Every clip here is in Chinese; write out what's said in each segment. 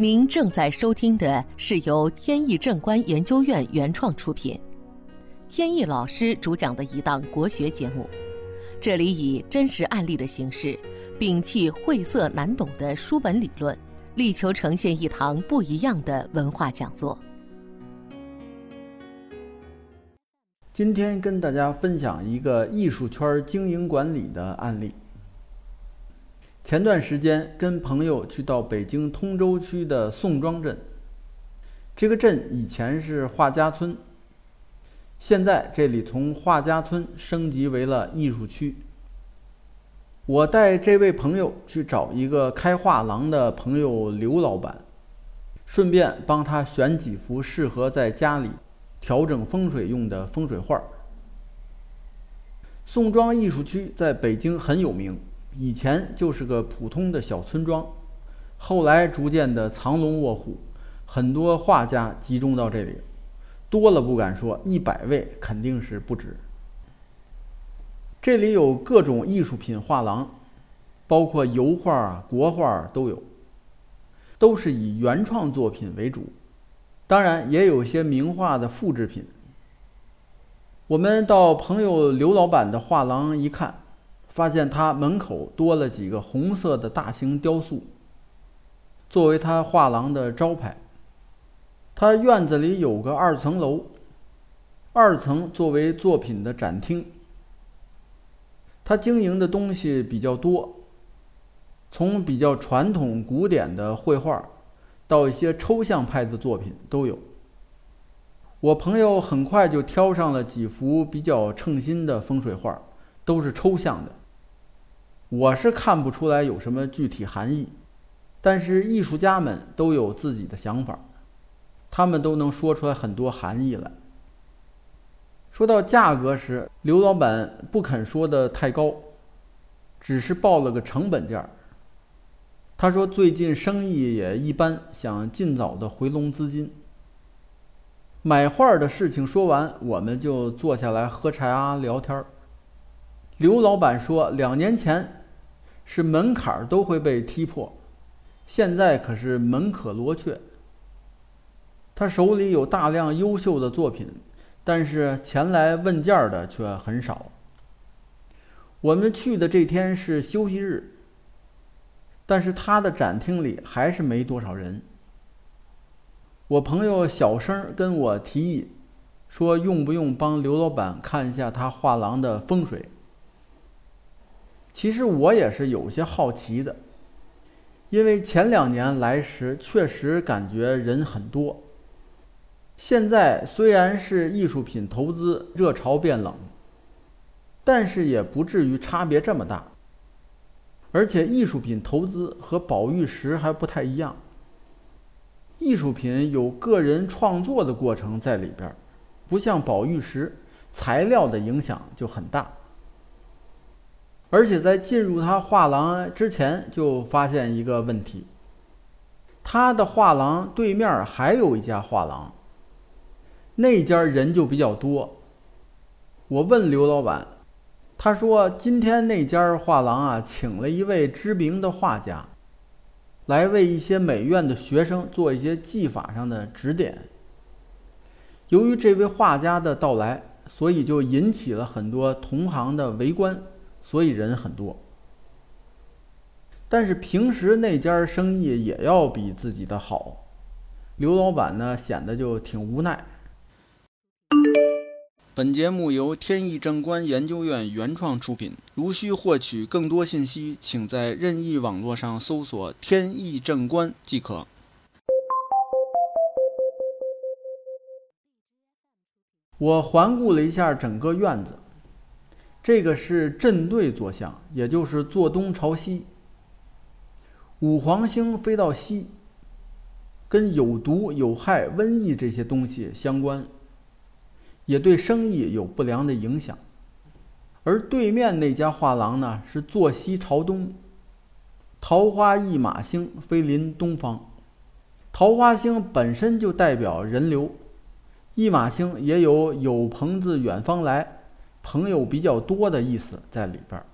您正在收听的是由天意正观研究院原创出品，天意老师主讲的一档国学节目。这里以真实案例的形式，摒弃晦涩难懂的书本理论，力求呈现一堂不一样的文化讲座。今天跟大家分享一个艺术圈经营管理的案例。前段时间跟朋友去到北京通州区的宋庄镇，这个镇以前是画家村，现在这里从画家村升级为了艺术区。我带这位朋友去找一个开画廊的朋友刘老板，顺便帮他选几幅适合在家里调整风水用的风水画。宋庄艺术区在北京很有名。以前就是个普通的小村庄，后来逐渐的藏龙卧虎，很多画家集中到这里，多了不敢说，一百位肯定是不止。这里有各种艺术品画廊，包括油画、国画都有，都是以原创作品为主，当然也有些名画的复制品。我们到朋友刘老板的画廊一看。发现他门口多了几个红色的大型雕塑，作为他画廊的招牌。他院子里有个二层楼，二层作为作品的展厅。他经营的东西比较多，从比较传统古典的绘画，到一些抽象派的作品都有。我朋友很快就挑上了几幅比较称心的风水画，都是抽象的。我是看不出来有什么具体含义，但是艺术家们都有自己的想法，他们都能说出来很多含义来。说到价格时，刘老板不肯说的太高，只是报了个成本价。他说最近生意也一般，想尽早的回笼资金。买画的事情说完，我们就坐下来喝茶聊天儿刘老板说，两年前。是门槛都会被踢破，现在可是门可罗雀。他手里有大量优秀的作品，但是前来问价的却很少。我们去的这天是休息日，但是他的展厅里还是没多少人。我朋友小声跟我提议，说用不用帮刘老板看一下他画廊的风水。其实我也是有些好奇的，因为前两年来时确实感觉人很多。现在虽然是艺术品投资热潮变冷，但是也不至于差别这么大。而且艺术品投资和宝玉石还不太一样，艺术品有个人创作的过程在里边，不像宝玉石，材料的影响就很大。而且在进入他画廊之前，就发现一个问题：他的画廊对面还有一家画廊，那家人就比较多。我问刘老板，他说今天那家画廊啊，请了一位知名的画家，来为一些美院的学生做一些技法上的指点。由于这位画家的到来，所以就引起了很多同行的围观。所以人很多，但是平时那家生意也要比自己的好。刘老板呢，显得就挺无奈。本节目由天意正观研究院原创出品。如需获取更多信息，请在任意网络上搜索“天意正观”即可。我环顾了一下整个院子。这个是正对坐向，也就是坐东朝西。五黄星飞到西，跟有毒、有害、瘟疫这些东西相关，也对生意有不良的影响。而对面那家画廊呢，是坐西朝东，桃花一马星飞临东方。桃花星本身就代表人流，一马星也有有朋自远方来。朋友比较多的意思在里边儿，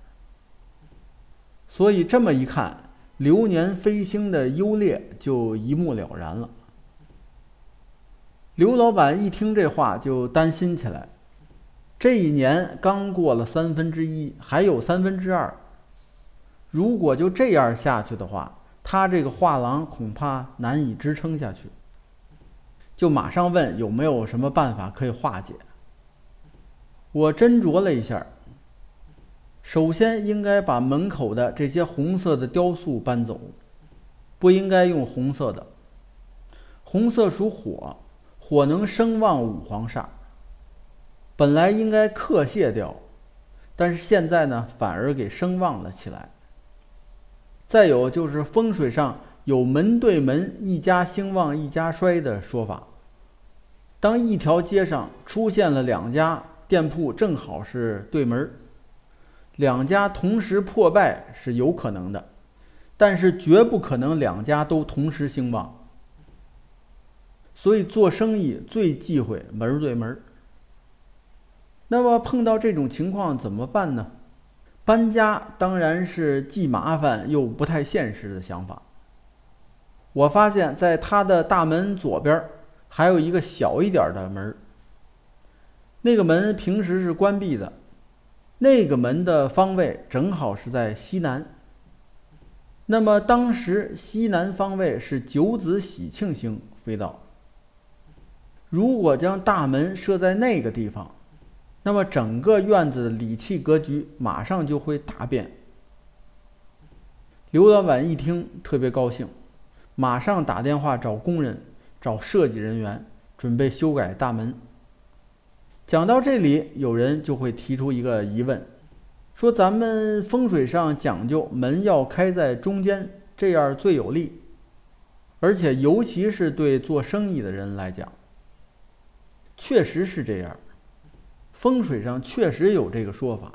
所以这么一看，流年飞星的优劣就一目了然了。刘老板一听这话就担心起来，这一年刚过了三分之一，还有三分之二，如果就这样下去的话，他这个画廊恐怕难以支撑下去。就马上问有没有什么办法可以化解。我斟酌了一下，首先应该把门口的这些红色的雕塑搬走，不应该用红色的。红色属火，火能生旺五黄煞，本来应该克泄掉，但是现在呢，反而给生旺了起来。再有就是风水上。有门对门，一家兴旺一家衰的说法。当一条街上出现了两家店铺，正好是对门，两家同时破败是有可能的，但是绝不可能两家都同时兴旺。所以做生意最忌讳门对门。那么碰到这种情况怎么办呢？搬家当然是既麻烦又不太现实的想法。我发现，在他的大门左边还有一个小一点的门那个门平时是关闭的，那个门的方位正好是在西南。那么当时西南方位是九子喜庆星飞到，如果将大门设在那个地方，那么整个院子的理气格局马上就会大变。刘老板一听特别高兴。马上打电话找工人，找设计人员，准备修改大门。讲到这里，有人就会提出一个疑问，说咱们风水上讲究门要开在中间，这样最有利，而且尤其是对做生意的人来讲，确实是这样，风水上确实有这个说法。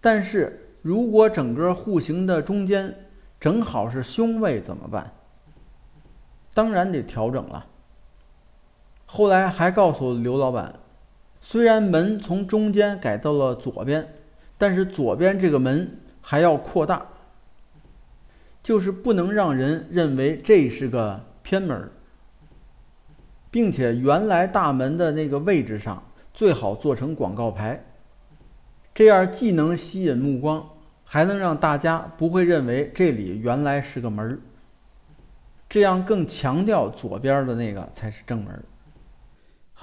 但是如果整个户型的中间，正好是凶位怎么办？当然得调整了。后来还告诉刘老板，虽然门从中间改到了左边，但是左边这个门还要扩大，就是不能让人认为这是个偏门，并且原来大门的那个位置上最好做成广告牌，这样既能吸引目光。还能让大家不会认为这里原来是个门儿，这样更强调左边的那个才是正门。